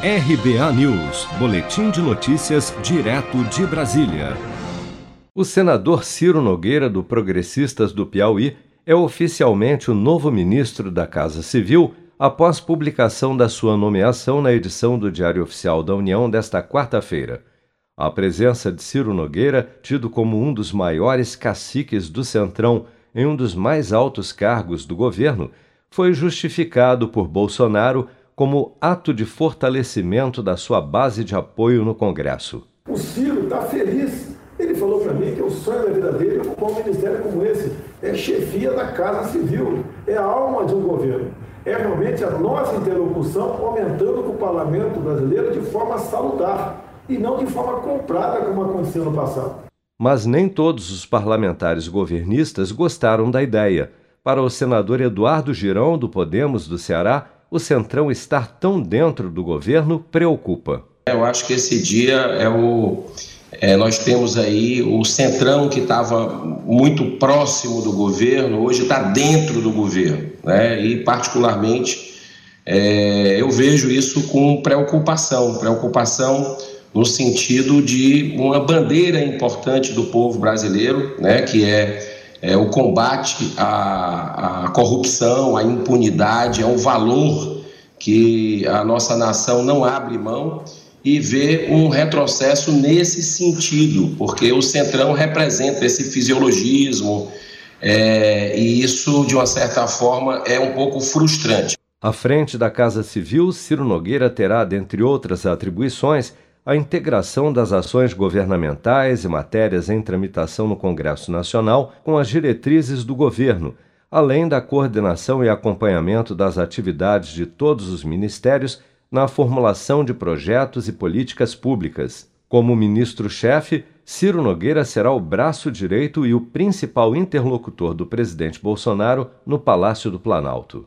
RBA News, Boletim de Notícias, direto de Brasília. O senador Ciro Nogueira, do Progressistas do Piauí, é oficialmente o novo ministro da Casa Civil após publicação da sua nomeação na edição do Diário Oficial da União desta quarta-feira. A presença de Ciro Nogueira, tido como um dos maiores caciques do Centrão em um dos mais altos cargos do governo, foi justificado por Bolsonaro como ato de fortalecimento da sua base de apoio no Congresso. O Ciro está feliz. Ele falou para mim que o sonho da vida dele ocupar um ministério como esse. É chefia da Casa Civil, é a alma de um governo. É realmente a nossa interlocução aumentando com o parlamento brasileiro de forma salutar e não de forma comprada, como aconteceu no passado. Mas nem todos os parlamentares governistas gostaram da ideia. Para o senador Eduardo Girão, do Podemos do Ceará, o Centrão estar tão dentro do governo preocupa. Eu acho que esse dia é o. É, nós temos aí o Centrão que estava muito próximo do governo, hoje está dentro do governo. Né? E, particularmente, é, eu vejo isso com preocupação preocupação no sentido de uma bandeira importante do povo brasileiro, né? que é é, o combate à, à corrupção, à impunidade, é um valor que a nossa nação não abre mão e vê um retrocesso nesse sentido, porque o Centrão representa esse fisiologismo é, e isso, de uma certa forma, é um pouco frustrante. À frente da Casa Civil, Ciro Nogueira terá, dentre outras atribuições, a integração das ações governamentais e matérias em tramitação no Congresso Nacional com as diretrizes do governo, além da coordenação e acompanhamento das atividades de todos os ministérios na formulação de projetos e políticas públicas. Como ministro-chefe, Ciro Nogueira será o braço direito e o principal interlocutor do presidente Bolsonaro no Palácio do Planalto.